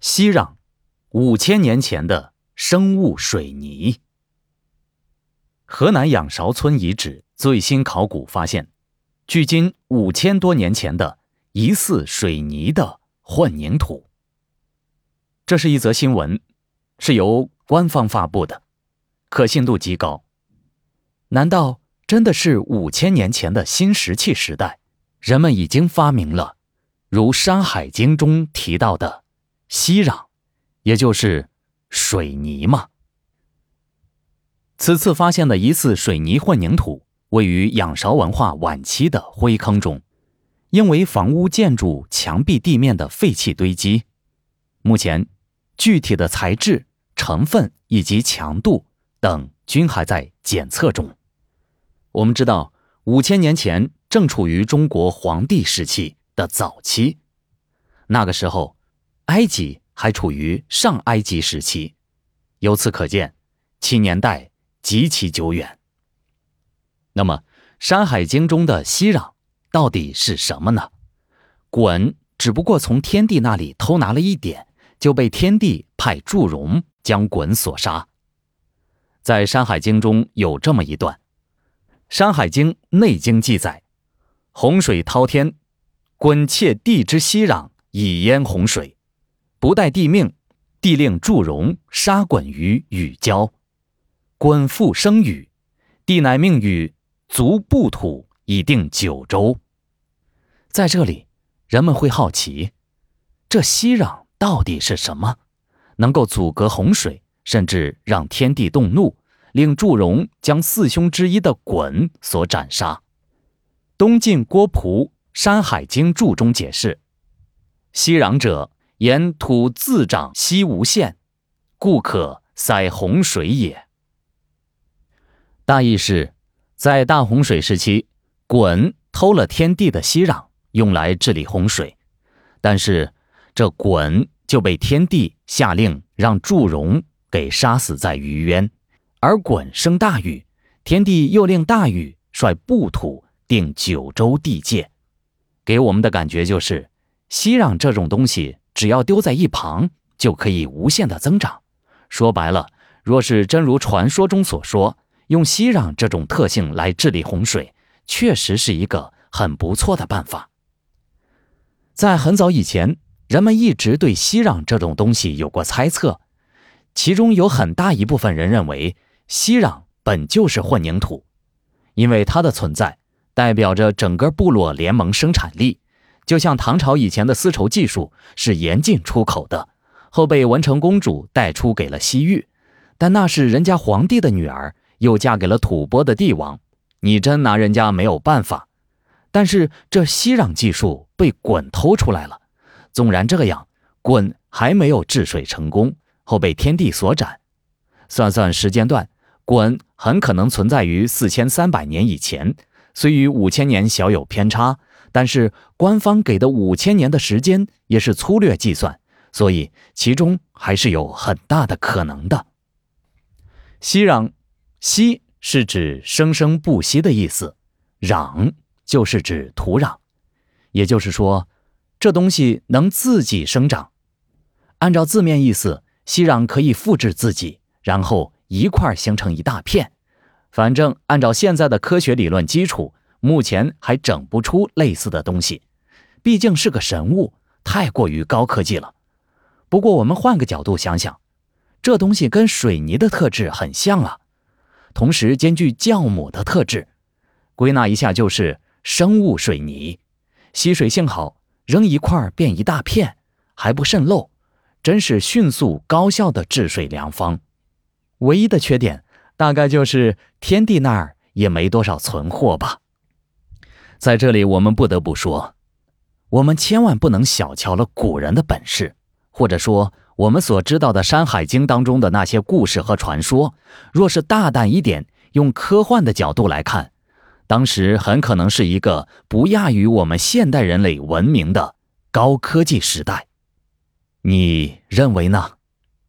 熙壤，五千年前的生物水泥。河南仰韶村遗址最新考古发现，距今五千多年前的疑似水泥的混凝土。这是一则新闻，是由官方发布的，可信度极高。难道真的是五千年前的新石器时代，人们已经发明了如《山海经》中提到的？熙壤，也就是水泥嘛。此次发现的疑似水泥混凝土位于仰韶文化晚期的灰坑中，因为房屋建筑墙壁地面的废弃堆积。目前，具体的材质、成分以及强度等均还在检测中。我们知道，五千年前正处于中国黄帝时期的早期，那个时候。埃及还处于上埃及时期，由此可见，其年代极其久远。那么，《山海经》中的熙壤到底是什么呢？鲧只不过从天帝那里偷拿了一点，就被天帝派祝融将鲧所杀。在《山海经》中有这么一段，《山海经·内经》记载：“洪水滔天，鲧窃地之熙壤，以淹洪水。”不待帝命，帝令祝融杀鲧于禹郊。鲧复生禹，帝乃命禹足布土以定九州。在这里，人们会好奇，这熙壤到底是什么？能够阻隔洪水，甚至让天地动怒，令祝融将四兄之一的鲧所斩杀。东晋郭璞《山海经注》中解释：熙壤者。沿土自长息无限，故可塞洪水也。大意是，在大洪水时期，鲧偷了天地的息壤，用来治理洪水，但是这鲧就被天帝下令让祝融给杀死在虞渊，而鲧生大禹，天帝又令大禹率部土定九州地界，给我们的感觉就是，息壤这种东西。只要丢在一旁，就可以无限的增长。说白了，若是真如传说中所说，用熙壤这种特性来治理洪水，确实是一个很不错的办法。在很早以前，人们一直对熙壤这种东西有过猜测，其中有很大一部分人认为熙壤本就是混凝土，因为它的存在代表着整个部落联盟生产力。就像唐朝以前的丝绸技术是严禁出口的，后被文成公主带出给了西域，但那是人家皇帝的女儿，又嫁给了吐蕃的帝王，你真拿人家没有办法。但是这熙壤技术被鲧偷出来了，纵然这样，鲧还没有治水成功，后被天帝所斩。算算时间段，鲧很可能存在于四千三百年以前，虽与五千年小有偏差。但是官方给的五千年的时间也是粗略计算，所以其中还是有很大的可能的。息壤，息是指生生不息的意思，壤就是指土壤，也就是说，这东西能自己生长。按照字面意思，息壤可以复制自己，然后一块形成一大片。反正按照现在的科学理论基础。目前还整不出类似的东西，毕竟是个神物，太过于高科技了。不过我们换个角度想想，这东西跟水泥的特质很像啊，同时兼具酵母的特质，归纳一下就是生物水泥，吸水性好，扔一块变一大片，还不渗漏，真是迅速高效的治水良方。唯一的缺点大概就是天地那儿也没多少存货吧。在这里，我们不得不说，我们千万不能小瞧了古人的本事，或者说，我们所知道的《山海经》当中的那些故事和传说，若是大胆一点，用科幻的角度来看，当时很可能是一个不亚于我们现代人类文明的高科技时代。你认为呢？